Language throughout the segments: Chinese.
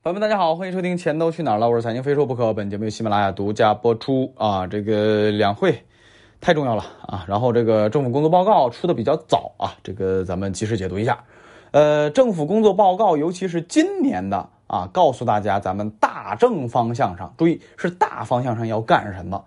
朋友们，大家好，欢迎收听《钱都去哪儿了》，我是财经非说不可。本节目由喜马拉雅独家播出啊。这个两会太重要了啊，然后这个政府工作报告出的比较早啊，这个咱们及时解读一下。呃，政府工作报告，尤其是今年的啊，告诉大家咱们大政方向上，注意是大方向上要干什么。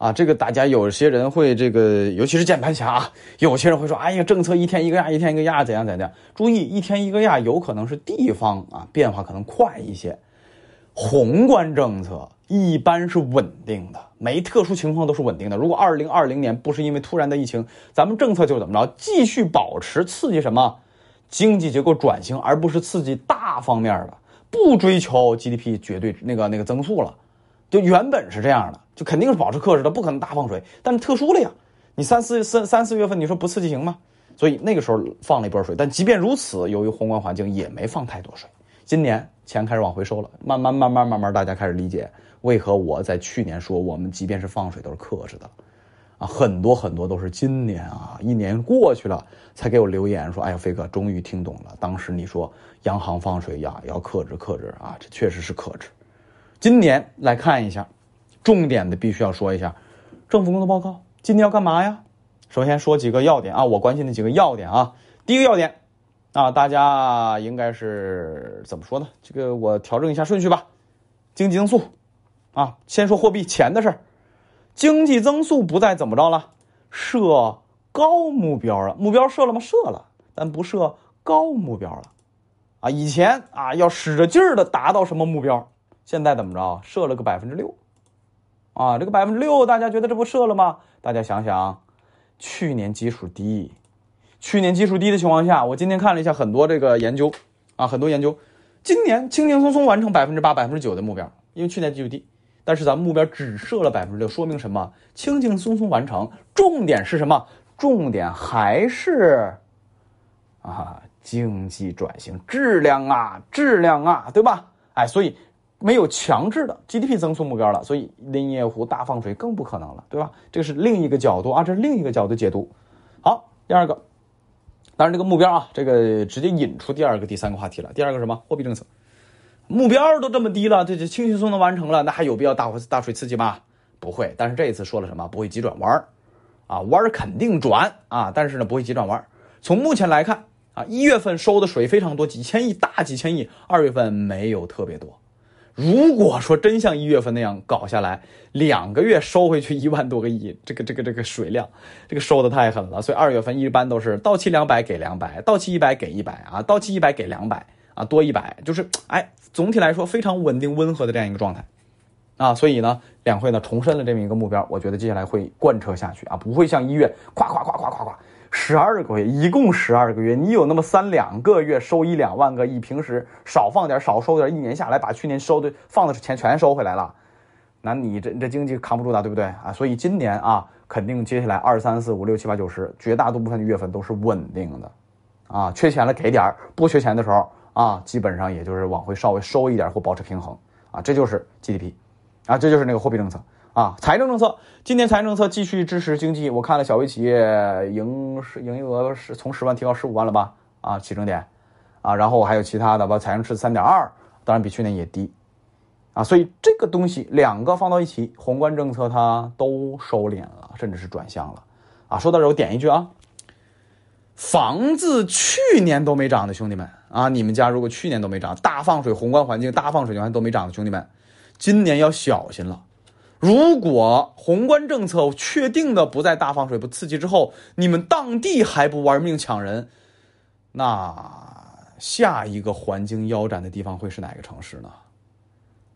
啊，这个大家有些人会这个，尤其是键盘侠啊，有些人会说，哎呀，政策一天一个样，一天一个样，怎样怎样。注意，一天一个样，有可能是地方啊变化可能快一些，宏观政策一般是稳定的，没特殊情况都是稳定的。如果二零二零年不是因为突然的疫情，咱们政策就怎么着，继续保持刺激什么经济结构转型，而不是刺激大方面的，不追求 GDP 绝对那个那个增速了。就原本是这样的，就肯定是保持克制的，不可能大放水。但是特殊了呀，你三四三三四月份，你说不刺激行吗？所以那个时候放了一波水。但即便如此，由于宏观环境也没放太多水。今年钱开始往回收了，慢慢慢慢慢慢，大家开始理解为何我在去年说我们即便是放水都是克制的，啊，很多很多都是今年啊，一年过去了才给我留言说，哎呀，飞哥终于听懂了，当时你说央行放水呀要克制克制啊，这确实是克制。今年来看一下，重点的必须要说一下，政府工作报告今天要干嘛呀？首先说几个要点啊，我关心的几个要点啊。第一个要点啊，大家应该是怎么说呢？这个我调整一下顺序吧。经济增速啊，先说货币钱的事儿。经济增速不再怎么着了，设高目标了。目标设了吗？设了，但不设高目标了。啊，以前啊要使着劲儿的达到什么目标？现在怎么着？设了个百分之六，啊，这个百分之六，大家觉得这不设了吗？大家想想，去年基数低，去年基数低的情况下，我今天看了一下很多这个研究，啊，很多研究，今年轻轻松松完成百分之八、百分之九的目标，因为去年基数低，但是咱们目标只设了百分之六，说明什么？轻轻松松完成。重点是什么？重点还是啊，经济转型质量啊，质量啊，对吧？哎，所以。没有强制的 GDP 增速目标了，所以林夜湖大放水更不可能了，对吧？这个是另一个角度啊，这是另一个角度解读。好，第二个，当然这个目标啊，这个直接引出第二个、第三个话题了。第二个什么？货币政策目标都这么低了，这就轻轻松松完成了，那还有必要大大水刺激吗？不会。但是这一次说了什么？不会急转弯啊，弯肯定转啊，但是呢不会急转弯从目前来看啊，一月份收的水非常多，几千亿，大几千亿；二月份没有特别多。如果说真像一月份那样搞下来，两个月收回去一万多个亿，这个这个这个水量，这个收的太狠了。所以二月份一般都是到期两百给两百，到期一百给一百啊，到期一百给两百啊，多一百就是哎，总体来说非常稳定温和的这样一个状态啊。所以呢，两会呢重申了这么一个目标，我觉得接下来会贯彻下去啊，不会像一月夸夸夸夸夸夸。十二个月，一共十二个月，你有那么三两个月收一两万个亿，平时少放点，少收点，一年下来把去年收的放的钱全收回来了，那你这这经济扛不住的，对不对啊？所以今年啊，肯定接下来二三四五六七八九十，绝大多部分的月份都是稳定的，啊，缺钱了给点不缺钱的时候啊，基本上也就是往回稍微收一点或保持平衡，啊，这就是 GDP，啊，这就是那个货币政策。啊，财政政策，今年财政政策继续支持经济。我看了小微企业营是营业额是从十万提高十五万了吧？啊，起征点，啊，然后还有其他的，把财政赤字三点二，当然比去年也低，啊，所以这个东西两个放到一起，宏观政策它都收敛了，甚至是转向了。啊，说到这我点一句啊，房子去年都没涨的兄弟们啊，你们家如果去年都没涨，大放水，宏观环境大放水，你看都没涨的兄弟们，今年要小心了。如果宏观政策确定的不再大放水、不刺激之后，你们当地还不玩命抢人，那下一个环境腰斩的地方会是哪个城市呢？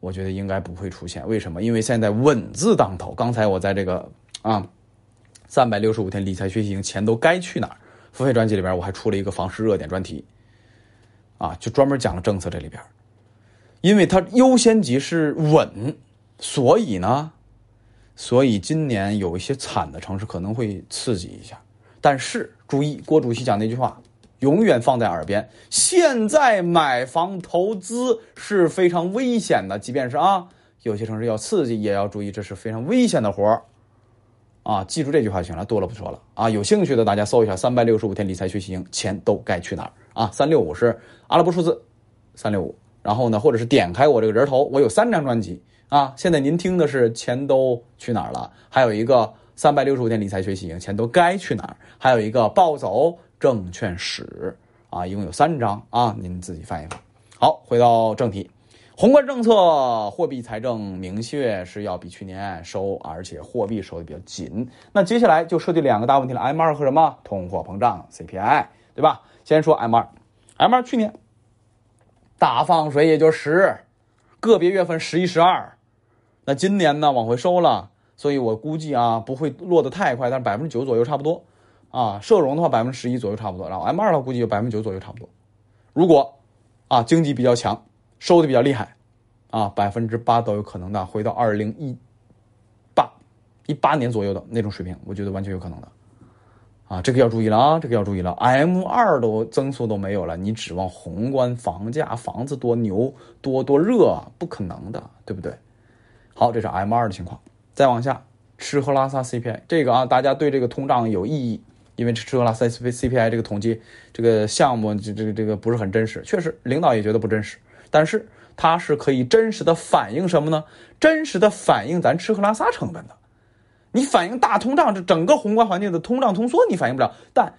我觉得应该不会出现。为什么？因为现在稳字当头。刚才我在这个啊三百六十五天理财学习营钱都该去哪儿付费专辑里边，我还出了一个房市热点专题，啊，就专门讲了政策这里边，因为它优先级是稳。所以呢，所以今年有一些惨的城市可能会刺激一下，但是注意，郭主席讲那句话，永远放在耳边。现在买房投资是非常危险的，即便是啊，有些城市要刺激，也要注意，这是非常危险的活儿啊！记住这句话就行了，多了不说了啊！有兴趣的大家搜一下“三百六十五天理财学习营”，钱都该去哪儿啊？三六五是阿拉伯数字，三六五然后呢，或者是点开我这个人头，我有三张专辑啊。现在您听的是钱都去哪儿了？还有一个三百六十五天理财学习营，钱都该去哪儿？还有一个暴走证券史啊，一共有三章啊，您自己翻一翻。好，回到正题。宏观政策，货币财政明确是要比去年收，而且货币收的比较紧。那接下来就涉及两个大问题了：M 二和什么？通货膨胀 CPI，对吧？先说 M 二，M 二去年大放水也就十，个别月份十一、十二。那今年呢往回收了，所以我估计啊不会落得太快，但是百分之九左右差不多啊。社融的话百分之十一左右差不多，然后 M 二的话估计有百分之九左右差不多。如果啊经济比较强。收的比较厉害，啊，百分之八都有可能的，回到二零一八一八年左右的那种水平，我觉得完全有可能的，啊，这个要注意了啊，这个要注意了，M 二都增速都没有了，你指望宏观房价房子多牛多多热，不可能的，对不对？好，这是 M 二的情况，再往下，吃喝拉撒 CPI 这个啊，大家对这个通胀有异议，因为吃喝拉撒 CPI 这个统计这个项目这这个这个不是很真实，确实领导也觉得不真实。但是它是可以真实的反映什么呢？真实的反映咱吃喝拉撒成本的。你反映大通胀，这整个宏观环境的通胀通缩你反映不了，但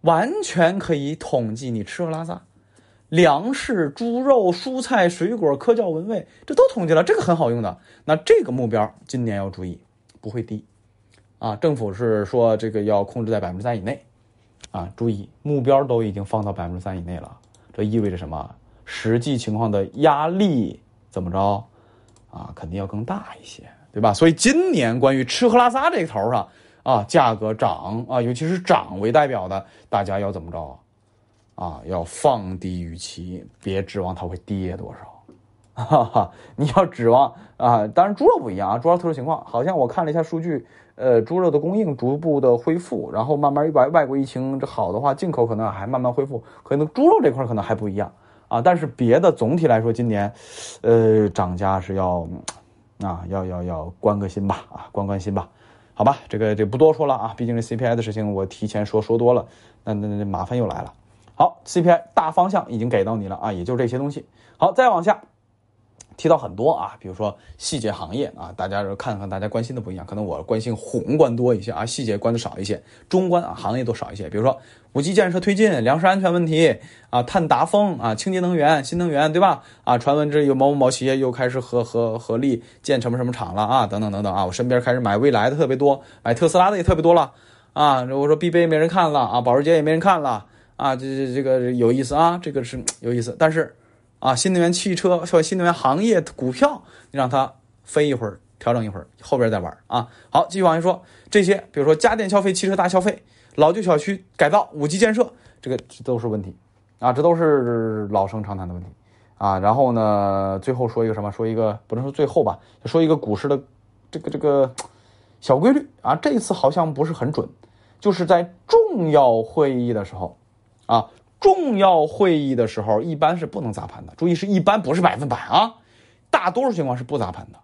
完全可以统计你吃喝拉撒，粮食、猪肉、蔬菜、水果、科教文卫，这都统计了，这个很好用的。那这个目标今年要注意，不会低啊。政府是说这个要控制在百分之三以内啊，注意目标都已经放到百分之三以内了，这意味着什么？实际情况的压力怎么着啊？肯定要更大一些，对吧？所以今年关于吃喝拉撒这个头上啊，价格涨啊，尤其是涨为代表的，大家要怎么着啊啊？要放低预期，别指望它会跌多少。哈哈，你要指望啊，当然猪肉不一样啊，猪肉特殊情况，好像我看了一下数据，呃，猪肉的供应逐步的恢复，然后慢慢外外国疫情这好的话，进口可能还慢慢恢复，可能猪肉这块可能还不一样。啊，但是别的总体来说，今年，呃，涨价是要，啊，要要要关个心吧，啊，关关心吧，好吧，这个就不多说了啊，毕竟这 CPI 的事情我提前说说多了，那那那麻烦又来了。好，CPI 大方向已经给到你了啊，也就这些东西。好，再往下。提到很多啊，比如说细节行业啊，大家看看大家关心的不一样，可能我关心宏观多一些啊，细节关的少一些，中观啊行业都少一些。比如说五 G 建设推进、粮食安全问题啊、碳达峰啊、清洁能源、新能源，对吧？啊，传闻这有某某某企业又开始合合合力建什么什么厂了啊，等等等等啊，我身边开始买未来的特别多，买特斯拉的也特别多了啊。我说 BBA 没人看了啊，保时捷也没人看了啊，这这这个有意思啊，这个是有意思，但是。啊，新能源汽车或新能源行业股票，你让它飞一会儿，调整一会儿，后边再玩啊。好，继续往下说，这些比如说家电消费、汽车大消费、老旧小区改造、五 G 建设，这个这都是问题啊，这都是老生常谈的问题啊。然后呢，最后说一个什么？说一个不能说最后吧，说一个股市的这个这个小规律啊。这一次好像不是很准，就是在重要会议的时候啊。重要会议的时候，一般是不能砸盘的。注意，是一般，不是百分百啊。大多数情况是不砸盘的，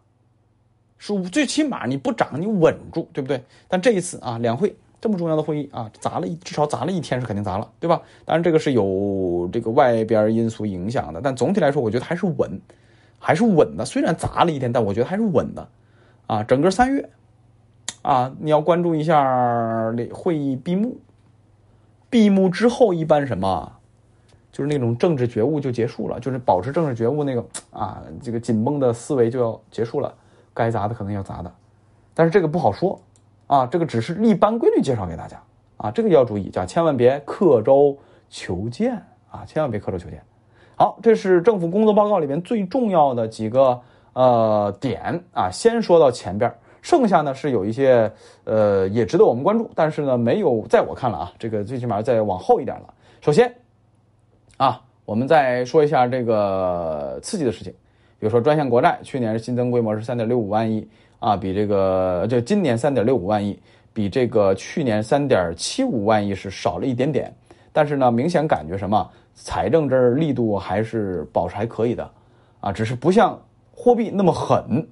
是最起码你不涨，你稳住，对不对？但这一次啊，两会这么重要的会议啊，砸了至少砸了一天是肯定砸了，对吧？当然这个是有这个外边因素影响的，但总体来说，我觉得还是稳，还是稳的。虽然砸了一天，但我觉得还是稳的啊。整个三月啊，你要关注一下会议闭幕。闭幕之后一般什么，就是那种政治觉悟就结束了，就是保持政治觉悟那个啊，这个紧绷的思维就要结束了，该砸的可能要砸的，但是这个不好说啊，这个只是一般规律介绍给大家啊，这个要注意，叫千万别刻舟求剑啊，千万别刻舟求剑。好，这是政府工作报告里面最重要的几个呃点啊，先说到前边。剩下呢是有一些，呃，也值得我们关注，但是呢，没有在我看了啊，这个最起码再往后一点了。首先，啊，我们再说一下这个刺激的事情，比如说专项国债，去年新增规模是三点六五万亿啊，比这个就今年三点六五万亿，比这个去年三点七五万亿是少了一点点，但是呢，明显感觉什么，财政这力度还是保持还可以的，啊，只是不像货币那么狠，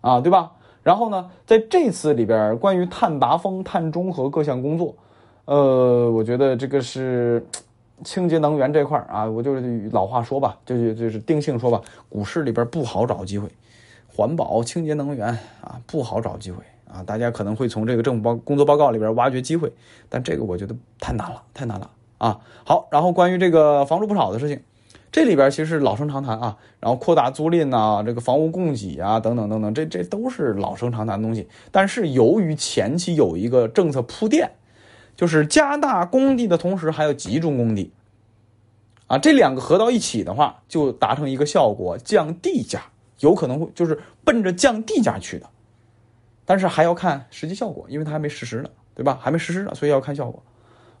啊，对吧？然后呢，在这次里边，关于碳达峰、碳中和各项工作，呃，我觉得这个是清洁能源这块啊，我就是老话说吧，就就是定性说吧，股市里边不好找机会，环保、清洁能源啊不好找机会啊。大家可能会从这个政府报工作报告里边挖掘机会，但这个我觉得太难了，太难了啊。好，然后关于这个房住不炒的事情，这里边其实老生常谈啊。然后扩大租赁呐，这个房屋供给啊，等等等等，这这都是老生常谈的东西。但是由于前期有一个政策铺垫。就是加大供地的同时，还要集中供地，啊，这两个合到一起的话，就达成一个效果，降地价，有可能会就是奔着降地价去的，但是还要看实际效果，因为它还没实施呢，对吧？还没实施呢，所以要看效果，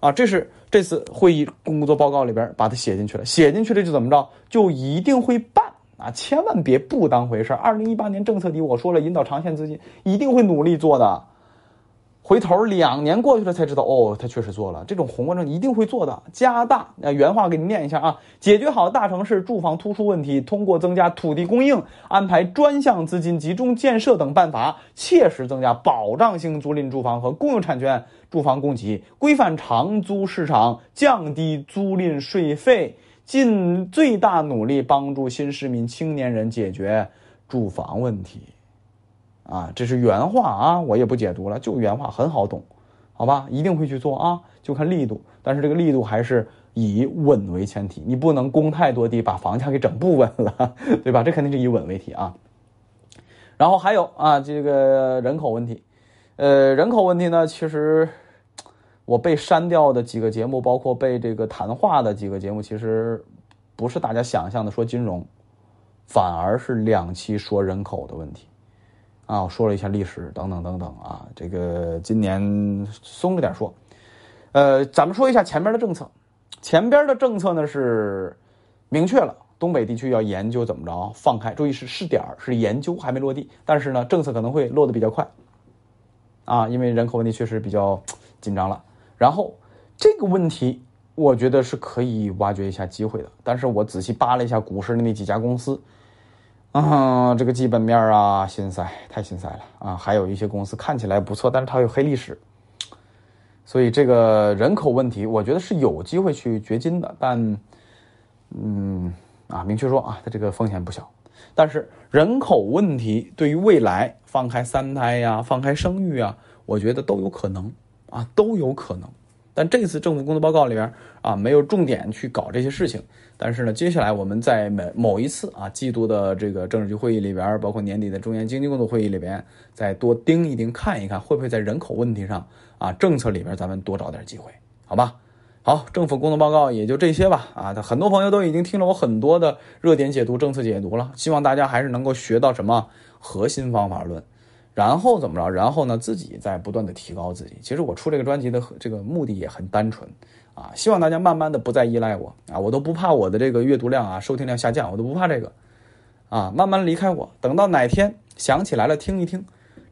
啊，这是这次会议工作报告里边把它写进去了，写进去了就怎么着，就一定会办啊，千万别不当回事二零一八年政策底我说了，引导长线资金一定会努力做的。回头两年过去了才知道，哦，他确实做了这种宏观政策一定会做的，加大那原话给你念一下啊，解决好大城市住房突出问题，通过增加土地供应、安排专项资金集中建设等办法，切实增加保障性租赁住房和公有产权住房供给，规范长租市场，降低租赁税费，尽最大努力帮助新市民、青年人解决住房问题。啊，这是原话啊，我也不解读了，就原话很好懂，好吧？一定会去做啊，就看力度，但是这个力度还是以稳为前提，你不能供太多地，把房价给整不稳了，对吧？这肯定是以稳为题啊。然后还有啊，这个人口问题，呃，人口问题呢，其实我被删掉的几个节目，包括被这个谈话的几个节目，其实不是大家想象的说金融，反而是两期说人口的问题。啊，我说了一下历史等等等等啊，这个今年松着点说，呃，咱们说一下前边的政策，前边的政策呢是明确了，东北地区要研究怎么着放开，注意是试点是研究还没落地，但是呢政策可能会落得比较快，啊，因为人口问题确实比较紧张了，然后这个问题我觉得是可以挖掘一下机会的，但是我仔细扒了一下股市的那几家公司。啊，这个基本面啊，心塞，太心塞了啊！还有一些公司看起来不错，但是它有黑历史，所以这个人口问题，我觉得是有机会去掘金的。但，嗯，啊，明确说啊，它这个风险不小。但是人口问题对于未来放开三胎呀、放开生育啊，我觉得都有可能啊，都有可能。但这次政府工作报告里边啊，没有重点去搞这些事情。但是呢，接下来我们在每某一次啊季度的这个政治局会议里边，包括年底的中央经济工作会议里边，再多盯一盯，看一看会不会在人口问题上啊政策里边咱们多找点机会，好吧？好，政府工作报告也就这些吧。啊，很多朋友都已经听了我很多的热点解读、政策解读了，希望大家还是能够学到什么核心方法论。然后怎么着？然后呢？自己在不断的提高自己。其实我出这个专辑的这个目的也很单纯，啊，希望大家慢慢的不再依赖我啊，我都不怕我的这个阅读量啊、收听量下降，我都不怕这个，啊，慢慢离开我。等到哪天想起来了听一听，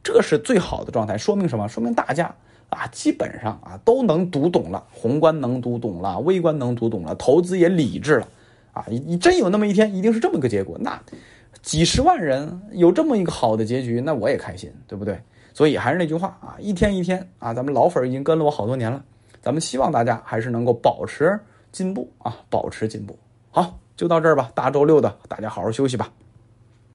这是最好的状态。说明什么？说明大家啊，基本上啊都能读懂了，宏观能读懂了，微观能读懂了，投资也理智了，啊，你真有那么一天，一定是这么个结果，那。几十万人有这么一个好的结局，那我也开心，对不对？所以还是那句话啊，一天一天啊，咱们老粉已经跟了我好多年了，咱们希望大家还是能够保持进步啊，保持进步。好，就到这儿吧，大周六的，大家好好休息吧。